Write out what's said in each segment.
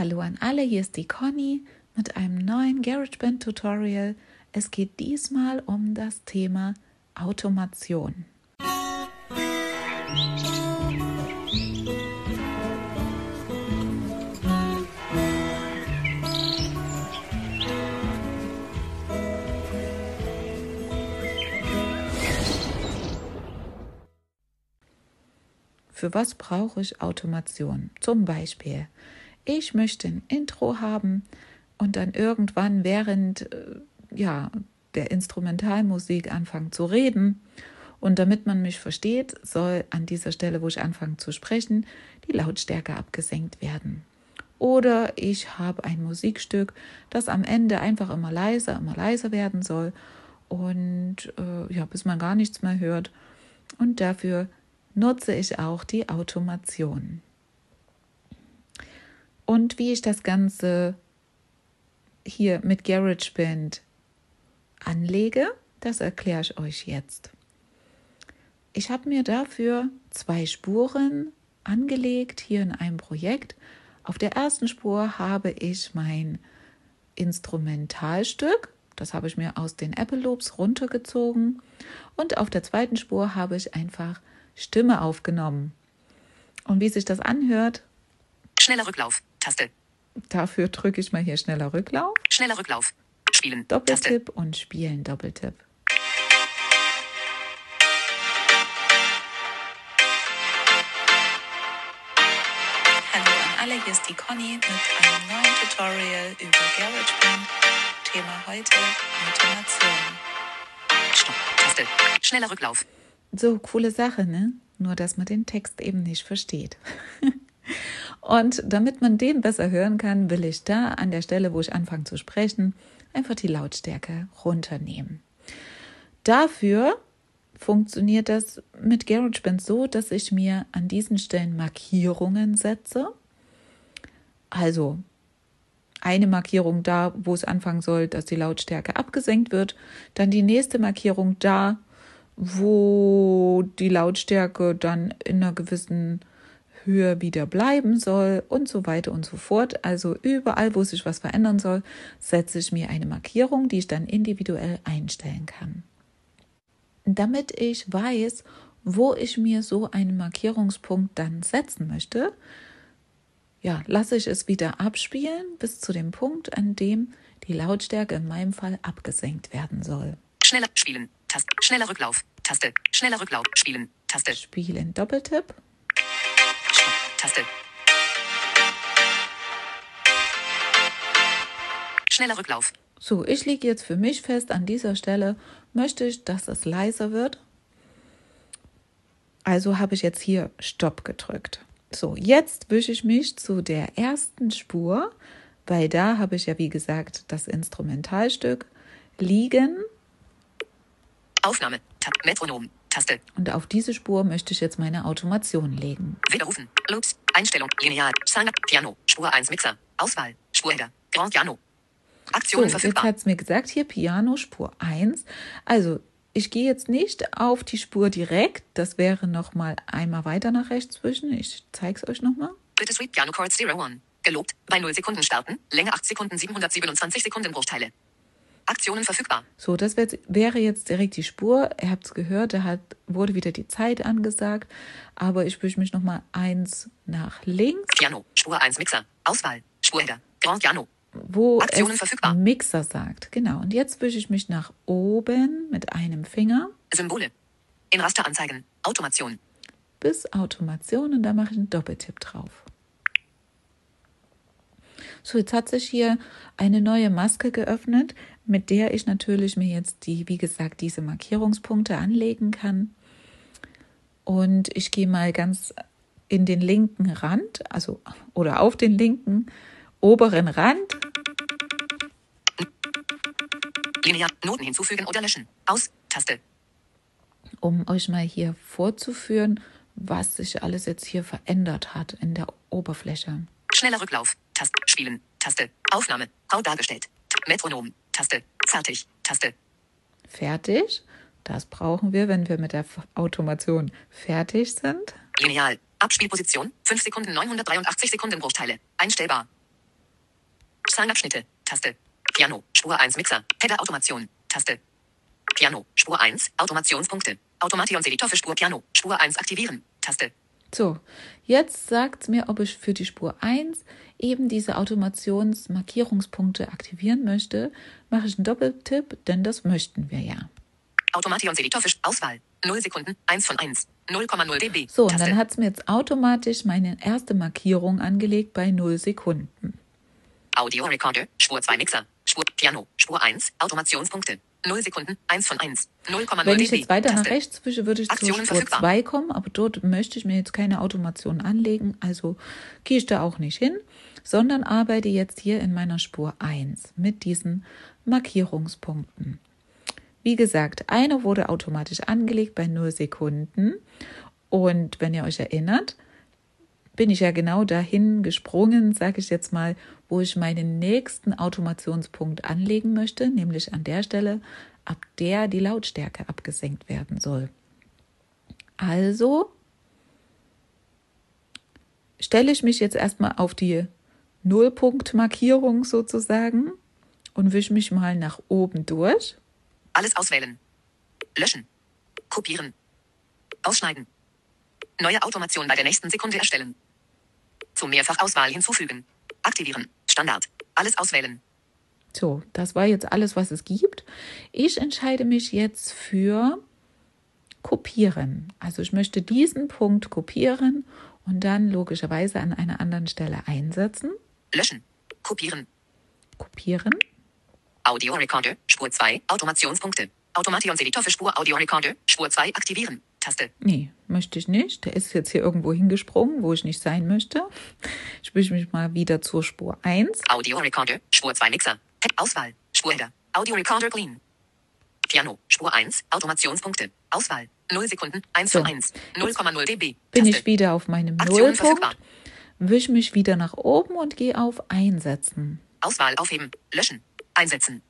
Hallo an alle, hier ist die Conny mit einem neuen GarageBand Tutorial. Es geht diesmal um das Thema Automation. Für was brauche ich Automation? Zum Beispiel, ich möchte ein Intro haben und dann irgendwann während äh, ja, der Instrumentalmusik anfangen zu reden. Und damit man mich versteht, soll an dieser Stelle, wo ich anfange zu sprechen, die Lautstärke abgesenkt werden. Oder ich habe ein Musikstück, das am Ende einfach immer leiser, immer leiser werden soll und äh, ja, bis man gar nichts mehr hört. Und dafür nutze ich auch die Automation. Und wie ich das Ganze hier mit GarageBand anlege, das erkläre ich euch jetzt. Ich habe mir dafür zwei Spuren angelegt hier in einem Projekt. Auf der ersten Spur habe ich mein Instrumentalstück, das habe ich mir aus den Apple Loops runtergezogen. Und auf der zweiten Spur habe ich einfach Stimme aufgenommen. Und wie sich das anhört. Schneller Rücklauf. Taste. Dafür drücke ich mal hier schneller Rücklauf. Schneller Rücklauf. Spielen. Doppeltipp Taste. und Spielen Doppeltipp. Hallo an alle, hier ist die Conny mit einem neuen Tutorial über GarageBand. Thema heute Automation. Stopp. Taste. Schneller Rücklauf. So, coole Sache, ne? Nur, dass man den Text eben nicht versteht. Und damit man den besser hören kann, will ich da an der Stelle, wo ich anfange zu sprechen, einfach die Lautstärke runternehmen. Dafür funktioniert das mit GarageBand so, dass ich mir an diesen Stellen Markierungen setze. Also eine Markierung da, wo es anfangen soll, dass die Lautstärke abgesenkt wird, dann die nächste Markierung da, wo die Lautstärke dann in einer gewissen Höhe wieder bleiben soll und so weiter und so fort. Also überall, wo sich was verändern soll, setze ich mir eine Markierung, die ich dann individuell einstellen kann. Damit ich weiß, wo ich mir so einen Markierungspunkt dann setzen möchte, ja, lasse ich es wieder abspielen bis zu dem Punkt, an dem die Lautstärke in meinem Fall abgesenkt werden soll. Schneller spielen. Taste. Schneller Rücklauf. Taste. Schneller Rücklauf. Spielen. Taste. Spielen. Doppeltipp. Taste. Schneller Rücklauf. So, ich lege jetzt für mich fest, an dieser Stelle möchte ich, dass es leiser wird. Also habe ich jetzt hier Stopp gedrückt. So, jetzt wische ich mich zu der ersten Spur, weil da habe ich ja, wie gesagt, das Instrumentalstück liegen Aufnahme. Tab. Metronom. Taste. Und auf diese Spur möchte ich jetzt meine Automation legen. Widerrufen. Loops. Einstellung. Lineal. Sanger. Piano. Spur 1 Mixer. Auswahl. Spurheader. Grand Piano. Aktionen so, verfügbar. Jetzt hat es mir gesagt, hier Piano, Spur 1. Also ich gehe jetzt nicht auf die Spur direkt. Das wäre nochmal einmal weiter nach rechts zwischen. Ich zeige es euch nochmal. Bitte Sweet Piano Chord 01. Gelobt. Bei 0 Sekunden starten. Länge 8 Sekunden 727 Sekundenbruchteile. Aktionen verfügbar. So, das wäre jetzt direkt die Spur. Ihr habt es gehört, da hat, wurde wieder die Zeit angesagt. Aber ich wische mich nochmal eins nach links. Piano, Spur 1 Mixer, Auswahl, Spurheader, Grand Piano. Wo Aktionen es verfügbar. Mixer sagt. Genau. Und jetzt wische ich mich nach oben mit einem Finger. Symbole. In Raster anzeigen. Automation. Bis Automation und da mache ich einen Doppeltipp drauf. So, jetzt hat sich hier eine neue Maske geöffnet, mit der ich natürlich mir jetzt die, wie gesagt, diese Markierungspunkte anlegen kann. Und ich gehe mal ganz in den linken Rand, also oder auf den linken oberen Rand. Linear Noten hinzufügen oder löschen. Aus Taste. Um euch mal hier vorzuführen, was sich alles jetzt hier verändert hat in der Oberfläche. Schneller Rücklauf. Taste. Spielen. Taste. Aufnahme. Grau dargestellt. Metronom. Taste. Fertig. Taste. Fertig. Das brauchen wir, wenn wir mit der Automation fertig sind. Lineal. Abspielposition. 5 Sekunden 983 Sekundenbruchteile. Einstellbar. Zahlenabschnitte. Taste. Piano. Spur 1 Mixer. Header Automation. Taste. Piano. Spur 1. Automationspunkte. Automationseditor für Spur Piano. Spur 1 aktivieren. Taste. So, jetzt sagt es mir, ob ich für die Spur 1 eben diese Automationsmarkierungspunkte aktivieren möchte. Mache ich einen Doppeltipp, denn das möchten wir ja. Automationseditor für Auswahl. 0 Sekunden. 1 von 1. 0,0 dB. So, und dann hat es mir jetzt automatisch meine erste Markierung angelegt bei 0 Sekunden. Audio Recorder. Spur 2 Mixer. Spur Piano. Spur 1. Automationspunkte. 0 Sekunden, 1 von 1, 0,0 Wenn ich jetzt weiter nach rechts wische, würde ich Aktionen zur Spur 2 kommen, aber dort möchte ich mir jetzt keine Automation anlegen, also gehe ich da auch nicht hin, sondern arbeite jetzt hier in meiner Spur 1 mit diesen Markierungspunkten. Wie gesagt, eine wurde automatisch angelegt bei 0 Sekunden. Und wenn ihr euch erinnert, bin ich ja genau dahin gesprungen, sage ich jetzt mal, wo ich meinen nächsten Automationspunkt anlegen möchte, nämlich an der Stelle, ab der die Lautstärke abgesenkt werden soll. Also stelle ich mich jetzt erstmal auf die Nullpunktmarkierung sozusagen und wische mich mal nach oben durch. Alles auswählen. Löschen. Kopieren. Ausschneiden. Neue Automation bei der nächsten Sekunde erstellen. Zur Mehrfachauswahl hinzufügen. Aktivieren. Standard. Alles auswählen. So, das war jetzt alles, was es gibt. Ich entscheide mich jetzt für kopieren. Also ich möchte diesen Punkt kopieren und dann logischerweise an einer anderen Stelle einsetzen. Löschen. Kopieren. Kopieren. Audio Recorder, Spur 2, Automationspunkte. Automationseditor für Spur Audio Recorder, Spur 2 aktivieren. Taste. Nee, möchte ich nicht. Der ist jetzt hier irgendwo hingesprungen, wo ich nicht sein möchte. Ich wische mich mal wieder zur Spur 1. Audio Recorder, Spur 2 Mixer. Auswahl, Spurheader. Audio Recorder Clean. Piano, Spur 1, Automationspunkte. Auswahl, 0 Sekunden, 1 so. von 1, 0,0 dB. Bin ich wieder auf meinem Nullpunkt, wische mich wieder nach oben und gehe auf Einsetzen. Auswahl aufheben, löschen, einsetzen.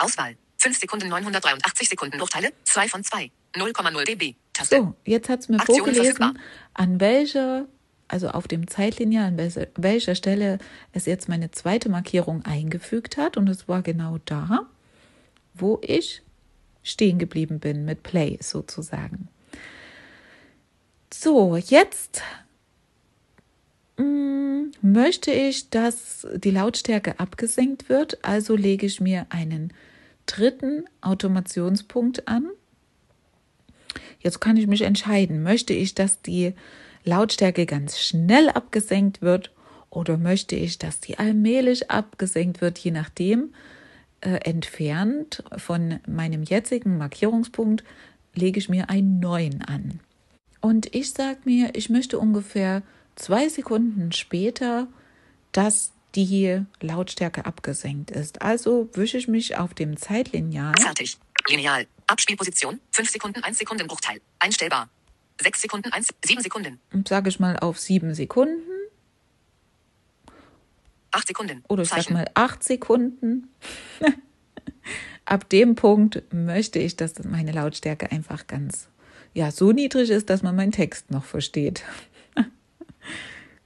Auswahl, 5 Sekunden 983 Sekunden Bruchteile, 2 von 2, 0,0 dB. Taste. So, jetzt hat es mir Aktionen vorgelesen, verfügbar. an welcher, also auf dem Zeitlineal, an welcher, welcher Stelle es jetzt meine zweite Markierung eingefügt hat. Und es war genau da, wo ich stehen geblieben bin mit Play sozusagen. So, jetzt mm, möchte ich, dass die Lautstärke abgesenkt wird, also lege ich mir einen dritten Automationspunkt an. Jetzt kann ich mich entscheiden, möchte ich, dass die Lautstärke ganz schnell abgesenkt wird oder möchte ich, dass die allmählich abgesenkt wird, je nachdem, äh, entfernt von meinem jetzigen Markierungspunkt lege ich mir einen neuen an. Und ich sage mir, ich möchte ungefähr zwei Sekunden später, dass die Lautstärke abgesenkt ist. Also wische ich mich auf dem Zeitlineal. Fertig. Lineal. Abspielposition. 5 Sekunden, 1 Sekunden Bruchteil. Einstellbar. 6 Sekunden, 1, 7 Sekunden. Sage ich mal auf 7 Sekunden. 8 Sekunden. Oder ich sage mal 8 Sekunden. Ab dem Punkt möchte ich, dass meine Lautstärke einfach ganz ja, so niedrig ist, dass man meinen Text noch versteht.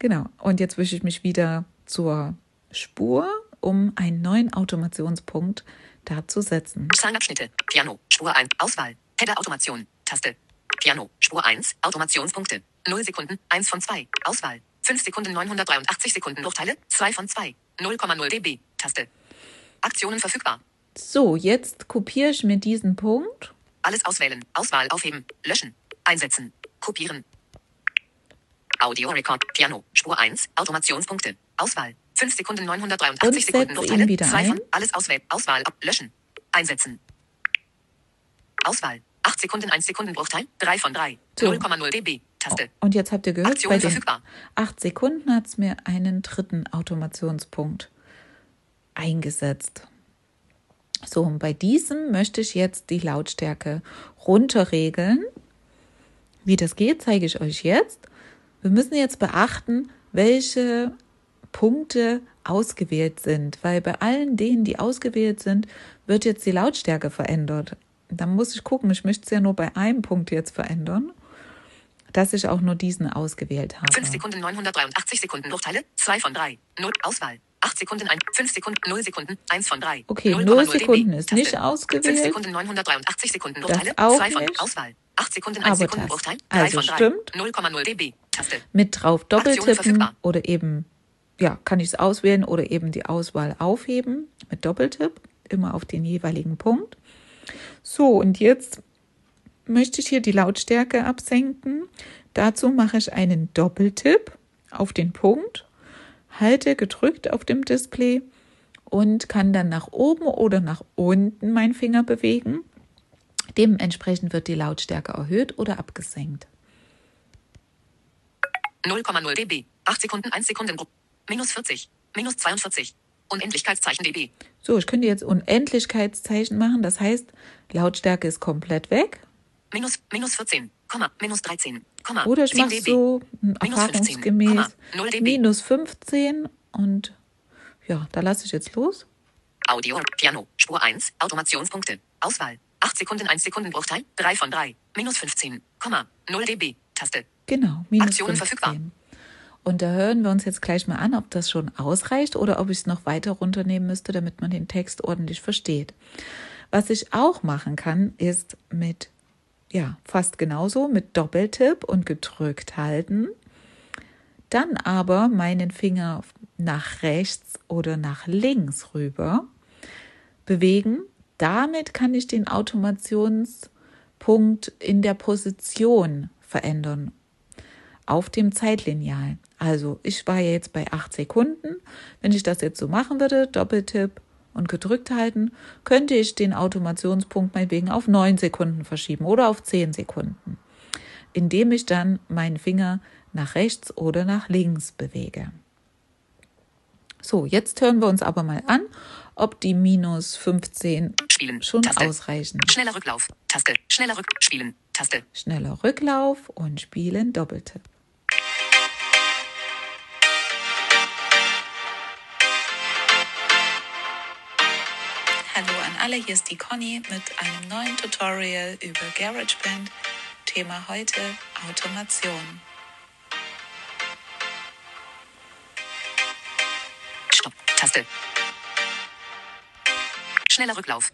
genau. Und jetzt wische ich mich wieder zur Spur, um einen neuen Automationspunkt da zu setzen. Zahlenabschnitte. Piano. Spur 1. Auswahl. Header Automation. Taste. Piano. Spur 1. Automationspunkte. 0 Sekunden. 1 von 2. Auswahl. 5 Sekunden 983 Sekunden Bruchteile. 2 von 2. 0,0 dB. Taste. Aktionen verfügbar. So, jetzt kopiere ich mir diesen Punkt. Alles auswählen. Auswahl aufheben. Löschen. Einsetzen. Kopieren. Audio Record. Piano. Spur 1. Automationspunkte. Auswahl. 5 Sekunden 983 Sekunden Bruchteile. Wieder 2 von alles auswählen. Auswahl ab. Löschen. Einsetzen. Auswahl. 8 Sekunden 1 Sekunden Bruchteil. 3 von 3. So. 0,0 dB. Taste. Und jetzt habt ihr gehört, Aktion bei den verfügbar. 8 Sekunden hat es mir einen dritten Automationspunkt eingesetzt. So, und bei diesem möchte ich jetzt die Lautstärke runterregeln. Wie das geht, zeige ich euch jetzt. Wir müssen jetzt beachten, welche Punkte ausgewählt sind, weil bei allen denen, die ausgewählt sind, wird jetzt die Lautstärke verändert. Da muss ich gucken, ich möchte es ja nur bei einem Punkt jetzt verändern. dass ich auch nur diesen ausgewählt habe. 5 Sekunden 983 Sekunden Bruchteile. 2 von 3. 0 Auswahl. 8 Sekunden 1. 5 Sekunden 0 Sekunden 1 von 3. Okay, 0,0 0 dB. Sekunden ist nicht 5 ausgewählt. Sekunden 983 Sekunden auch 2 von. Auswahl. 8 Sekunden 1 Aber Sekunden das. Bruchteil. 3 Also von 3. stimmt. 0,0 dB. Mit drauf doppeltippen oder eben, ja, kann ich es auswählen oder eben die Auswahl aufheben mit Doppeltipp, immer auf den jeweiligen Punkt. So, und jetzt möchte ich hier die Lautstärke absenken. Dazu mache ich einen Doppeltipp auf den Punkt, halte gedrückt auf dem Display und kann dann nach oben oder nach unten meinen Finger bewegen. Dementsprechend wird die Lautstärke erhöht oder abgesenkt. 0,0 dB. 8 Sekunden 1 Sekunden. Minus 40. Minus 42. Unendlichkeitszeichen dB. So, ich könnte jetzt Unendlichkeitszeichen machen. Das heißt, Lautstärke ist komplett weg. Minus, minus 14. Komma. Minus 13. Komma. Oder ich 10 mache so m, Minus 15, erfahrungsgemäß Komma, 0 dB. minus 15 und ja, da lasse ich jetzt los. Audio, Piano, Spur 1, Automationspunkte. Auswahl. 8 Sekunden 1 Sekunden Bruchteil. 3 von 3. Minus 15. Komma. 0 dB. Taste. Genau, minus Aktionen 15. verfügbar. Und da hören wir uns jetzt gleich mal an, ob das schon ausreicht oder ob ich es noch weiter runternehmen müsste, damit man den Text ordentlich versteht. Was ich auch machen kann, ist mit, ja, fast genauso, mit Doppeltipp und gedrückt halten. Dann aber meinen Finger nach rechts oder nach links rüber bewegen. Damit kann ich den Automationspunkt in der Position verändern auf dem Zeitlineal. Also ich war ja jetzt bei 8 Sekunden. Wenn ich das jetzt so machen würde, Doppeltipp und gedrückt halten, könnte ich den Automationspunkt meinetwegen auf 9 Sekunden verschieben oder auf 10 Sekunden, indem ich dann meinen Finger nach rechts oder nach links bewege. So, jetzt hören wir uns aber mal an, ob die minus 15 Spielen. schon Taste. ausreichen. Schneller Rücklauf. Taste. Schneller Rück. Spielen. Taste. Schneller Rücklauf und spielen Doppeltipp. Hallo an alle, hier ist die Conny mit einem neuen Tutorial über GarageBand. Thema heute Automation. Stopp. Taste. Schneller Rücklauf.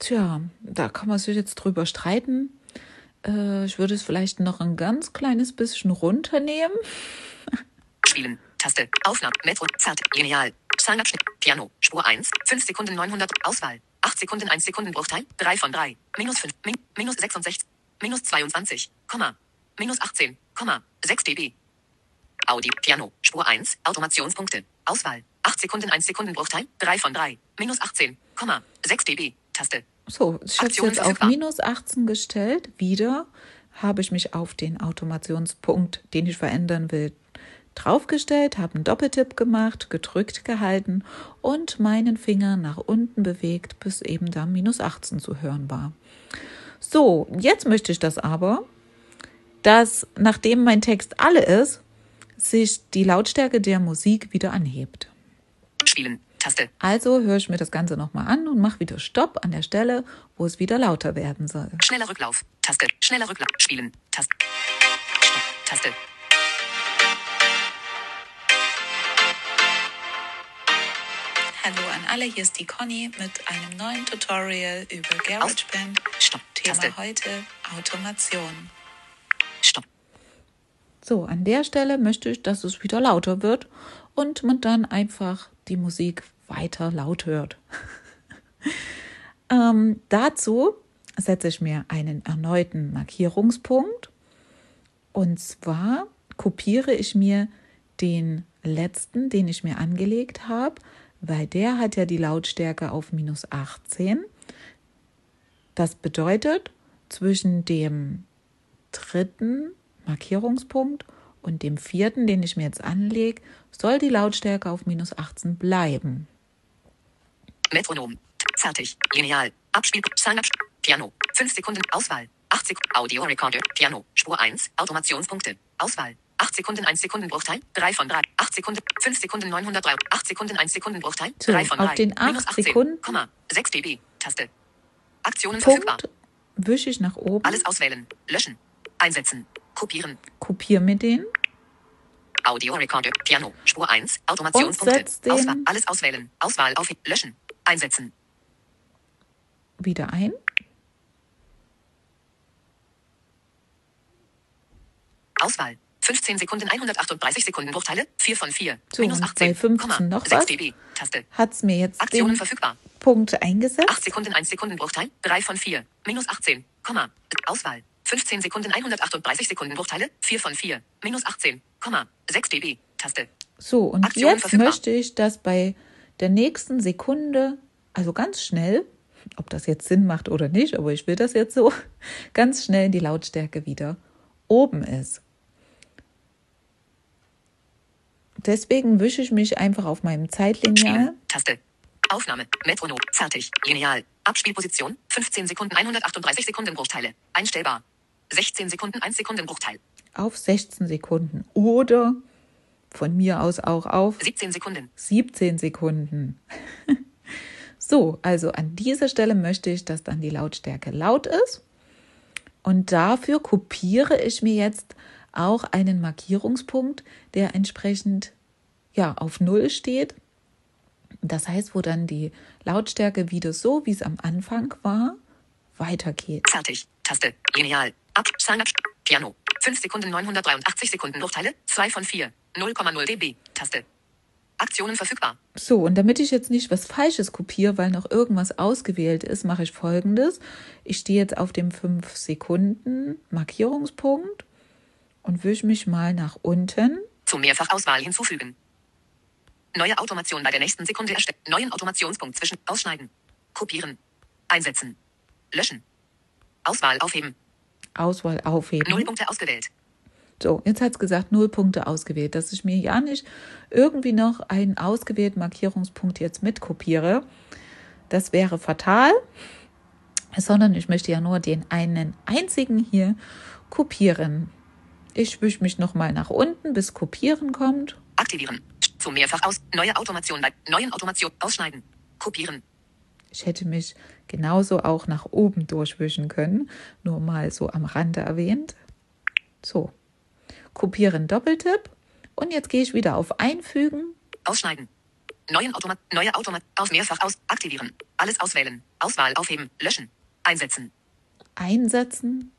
Tja, da kann man sich jetzt drüber streiten. Äh, ich würde es vielleicht noch ein ganz kleines bisschen runternehmen. Spielen. Taste. Aufnahme. Metro. Zart. Lineal. Zahnabschnitt. Piano. Spur 1. 5 Sekunden 900. Auswahl. 8 Sekunden 1 Sekunden Bruchteil. 3 von 3. Minus 5. Min, minus 66. Minus 22. Komma. Minus 18. Komma. 6 dB. Audi. Piano. Spur 1. Automationspunkte. Auswahl. 8 Sekunden 1 Sekunden Bruchteil. 3 von 3. Minus 18. Komma. 6 dB. Taste. So, ich habe jetzt auf minus 18 gestellt. Wieder habe ich mich auf den Automationspunkt, den ich verändern will, draufgestellt, habe einen Doppeltipp gemacht, gedrückt gehalten und meinen Finger nach unten bewegt, bis eben da minus 18 zu hören war. So, jetzt möchte ich das aber, dass nachdem mein Text alle ist, sich die Lautstärke der Musik wieder anhebt. Spielen. Taste. Also höre ich mir das Ganze nochmal an und mache wieder Stopp an der Stelle, wo es wieder lauter werden soll. Schneller Rücklauf. Taste. Schneller Rücklauf. Spielen. Taste. Stopp. Taste. Hallo an alle, hier ist die Conny mit einem neuen Tutorial über GarageBand. Stopp. Thema Taste. heute Automation. Stopp. So, an der Stelle möchte ich, dass es wieder lauter wird und man dann einfach die Musik weiter laut hört. ähm, dazu setze ich mir einen erneuten Markierungspunkt und zwar kopiere ich mir den letzten, den ich mir angelegt habe, weil der hat ja die Lautstärke auf minus 18. Das bedeutet, zwischen dem dritten Markierungspunkt und dem vierten, den ich mir jetzt anlege, soll die Lautstärke auf minus 18 bleiben. Metronom. Fertig. Lineal. Abspiel. Zahnabsch. Piano. 5 Sekunden. Auswahl. 8 Sekunden. Audio Recorder. Piano. Spur 1. Automationspunkte. Auswahl. 8 Sekunden 1 Sekunden Bruchteil. 3 von 3. 8 Sekunden. 5 Sekunden 903. 8 Sekunden 1 Sekunden Bruchteil. So, 3 von auf 3. den 8 Minus 18. Sekunden- Komma. 6 dB. Taste. Aktionen verfügbar. Punkt wische ich nach oben. Alles auswählen. Löschen. Einsetzen. Kopieren. Kopiere mir den Audio Recorder. Piano. Spur 1. Automationspunkte. Auswahl. Alles auswählen. Auswahl auf. Löschen. Einsetzen. wieder ein. Auswahl. 15 Sekunden 138 Sekunden Bruchteile. 4 von 4. So, Minus und 18. bei 15 Komma. noch 6 was? dB. Taste. Hat es mir jetzt Aktionen den verfügbar. Punkt eingesetzt? 8 Sekunden 1 Sekunden Bruchteil. 3 von 4. Minus 18. Komma. Auswahl. 15 Sekunden 138 Sekunden Bruchteile. 4 von 4. Minus 18. Komma. 6 dB. Taste. So, und Aktion jetzt verfügbar. möchte ich, dass bei der nächsten Sekunde, also ganz schnell, ob das jetzt Sinn macht oder nicht, aber ich will das jetzt so, ganz schnell die Lautstärke wieder oben ist. Deswegen wische ich mich einfach auf meinem Zeitlineal. Spielen. Taste. Aufnahme. Metronom. Fertig. Lineal. Abspielposition. 15 Sekunden 138 Sekunden Bruchteile. Einstellbar. 16 Sekunden 1 Sekunden Bruchteil. auf 16 Sekunden oder von mir aus auch auf 17 Sekunden. 17 Sekunden. so, also an dieser Stelle möchte ich, dass dann die Lautstärke laut ist. Und dafür kopiere ich mir jetzt auch einen Markierungspunkt, der entsprechend ja auf Null steht. Das heißt, wo dann die Lautstärke wieder so, wie es am Anfang war, weitergeht. Fertig. Taste. Lineal. Ab. Up. Piano. 5 Sekunden 983 Sekunden Bruchteile. 2 von 4. 0,0 dB. Taste. Aktionen verfügbar. So, und damit ich jetzt nicht was Falsches kopiere, weil noch irgendwas ausgewählt ist, mache ich folgendes. Ich stehe jetzt auf dem 5 Sekunden Markierungspunkt und wische mich mal nach unten. Zu Mehrfachauswahl hinzufügen. Neue Automation bei der nächsten Sekunde erstellen. Neuen Automationspunkt zwischen. Ausschneiden. Kopieren. Einsetzen. Löschen. Auswahl aufheben. Auswahl aufheben. Null Punkte ausgewählt. So, jetzt hat es gesagt, null Punkte ausgewählt, dass ich mir ja nicht irgendwie noch einen ausgewählten Markierungspunkt jetzt mitkopiere. Das wäre fatal, sondern ich möchte ja nur den einen einzigen hier kopieren. Ich wische mich nochmal nach unten, bis Kopieren kommt. Aktivieren. Zu mehrfach aus. Neue Automation bei neuen Automation. Ausschneiden. Kopieren. Ich hätte mich genauso auch nach oben durchwischen können, nur mal so am Rande erwähnt. So, kopieren Doppeltipp und jetzt gehe ich wieder auf Einfügen. Ausschneiden. Neuen Automat. Neue Automat. Aus mehrfach aus. Aktivieren. Alles auswählen. Auswahl aufheben. Löschen. Einsetzen. einsetzen.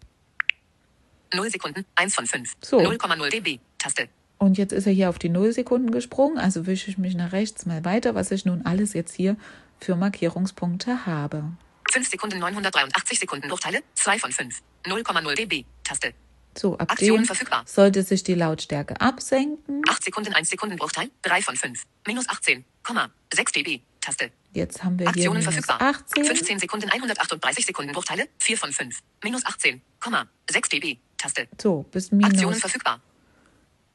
0 Sekunden. 1 von 5. So. 0,0 dB. Taste. Und jetzt ist er hier auf die 0 Sekunden gesprungen, also wische ich mich nach rechts mal weiter, was ich nun alles jetzt hier für Markierungspunkte habe. 5 Sekunden 983 Sekunden Bruchteile. 2 von 5. 0,0 dB. Taste. So, ab Aktionen dem verfügbar. sollte sich die Lautstärke absenken. 8 Sekunden 1 Sekunden Bruchteil. 3 von 5. Minus 18. Komma. 6 dB. Taste. Jetzt haben wir hier Aktionen minus verfügbar. 18. 15 Sekunden 138 Sekunden Bruchteile. 4 von 5. Minus 18. Komma. 6 dB. Taste. So, bis Aktionen minus, verfügbar.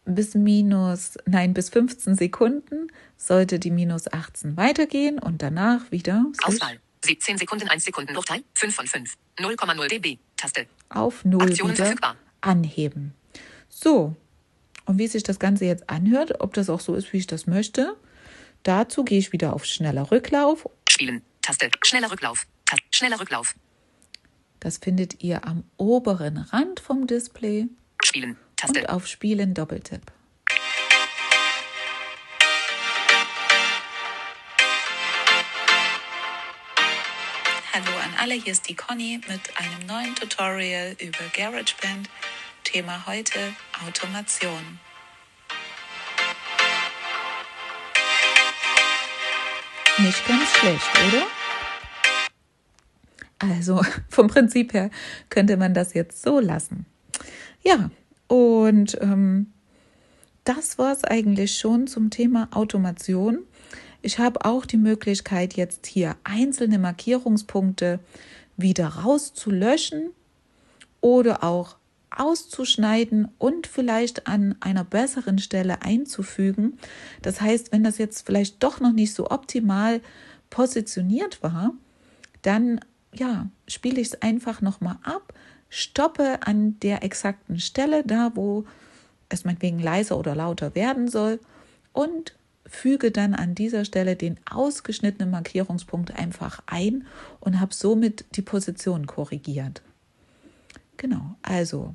Bis minus, nein, bis 15 Sekunden sollte die minus 18 weitergehen und danach wieder Auswahl. 17 Sekunden 1 Sekunden Bruchteil. 5 von 5. 0,0 dB. Taste. auf 0 Aktionen wieder verfügbar. anheben. So, und wie sich das Ganze jetzt anhört, ob das auch so ist, wie ich das möchte, dazu gehe ich wieder auf schneller Rücklauf. Spielen. Taste. Schneller Rücklauf. Taste. Schneller Rücklauf. Das findet ihr am oberen Rand vom Display Spielen. Taste. und auf Spielen Doppeltipp. Hallo an alle, hier ist die Conny mit einem neuen Tutorial über GarageBand. Thema heute Automation. Nicht ganz schlecht, oder? Also vom Prinzip her könnte man das jetzt so lassen. Ja, und ähm, das war es eigentlich schon zum Thema Automation. Ich habe auch die Möglichkeit, jetzt hier einzelne Markierungspunkte wieder rauszulöschen oder auch auszuschneiden und vielleicht an einer besseren Stelle einzufügen. Das heißt, wenn das jetzt vielleicht doch noch nicht so optimal positioniert war, dann ja, spiele ich es einfach nochmal ab, stoppe an der exakten Stelle, da wo es meinetwegen leiser oder lauter werden soll und füge dann an dieser Stelle den ausgeschnittenen Markierungspunkt einfach ein und habe somit die Position korrigiert. Genau, also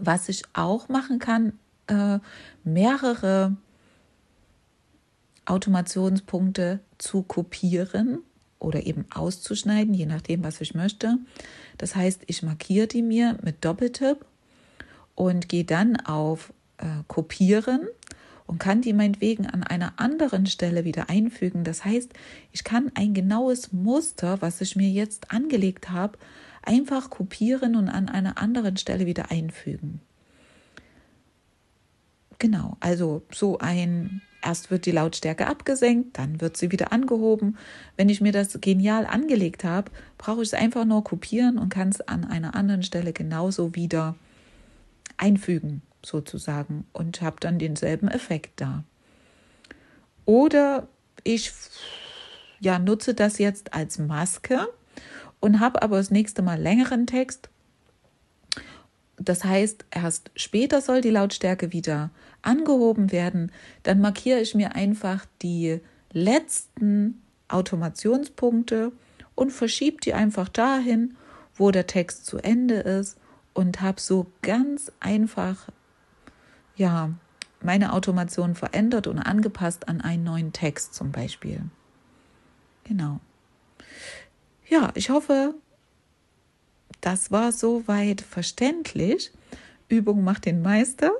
Was ich auch machen kann, äh, mehrere Automationspunkte zu kopieren oder eben auszuschneiden, je nachdem, was ich möchte. Das heißt, ich markiere die mir mit Doppeltipp und gehe dann auf äh, Kopieren und kann die meinetwegen an einer anderen Stelle wieder einfügen. Das heißt, ich kann ein genaues Muster, was ich mir jetzt angelegt habe, einfach kopieren und an einer anderen Stelle wieder einfügen. Genau, also so ein, erst wird die Lautstärke abgesenkt, dann wird sie wieder angehoben. Wenn ich mir das genial angelegt habe, brauche ich es einfach nur kopieren und kann es an einer anderen Stelle genauso wieder einfügen, sozusagen, und habe dann denselben Effekt da. Oder ich ja, nutze das jetzt als Maske und habe aber das nächste Mal längeren Text. Das heißt, erst später soll die Lautstärke wieder angehoben werden. Dann markiere ich mir einfach die letzten Automationspunkte und verschiebe die einfach dahin, wo der Text zu Ende ist und habe so ganz einfach ja meine Automation verändert und angepasst an einen neuen Text zum Beispiel. Genau ja, ich hoffe, das war soweit verständlich. Übung macht den Meister.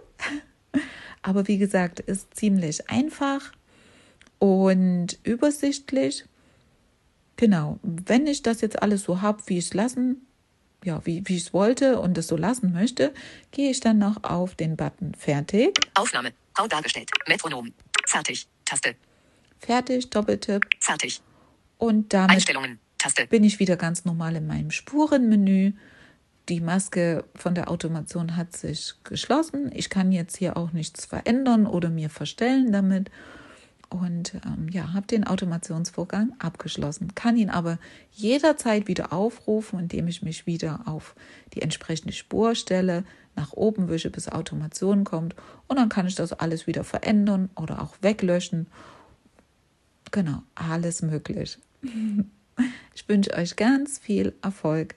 Aber wie gesagt, ist ziemlich einfach und übersichtlich. Genau, wenn ich das jetzt alles so habe, wie ich es lassen, ja, wie, wie ich es wollte und es so lassen möchte, gehe ich dann noch auf den Button Fertig. Aufnahme. Grau dargestellt. Metronom. Fertig. Taste. Fertig. Doppeltipp. Fertig. Und damit Einstellungen. Taste. bin ich wieder ganz normal in meinem Spurenmenü. Die Maske von der Automation hat sich geschlossen. Ich kann jetzt hier auch nichts verändern oder mir verstellen damit. Und ähm, ja, habe den Automationsvorgang abgeschlossen. Kann ihn aber jederzeit wieder aufrufen, indem ich mich wieder auf die entsprechende Spur stelle, nach oben wische, bis Automation kommt. Und dann kann ich das alles wieder verändern oder auch weglöschen. Genau, alles möglich. Ich wünsche euch ganz viel Erfolg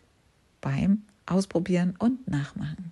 beim Ausprobieren und Nachmachen.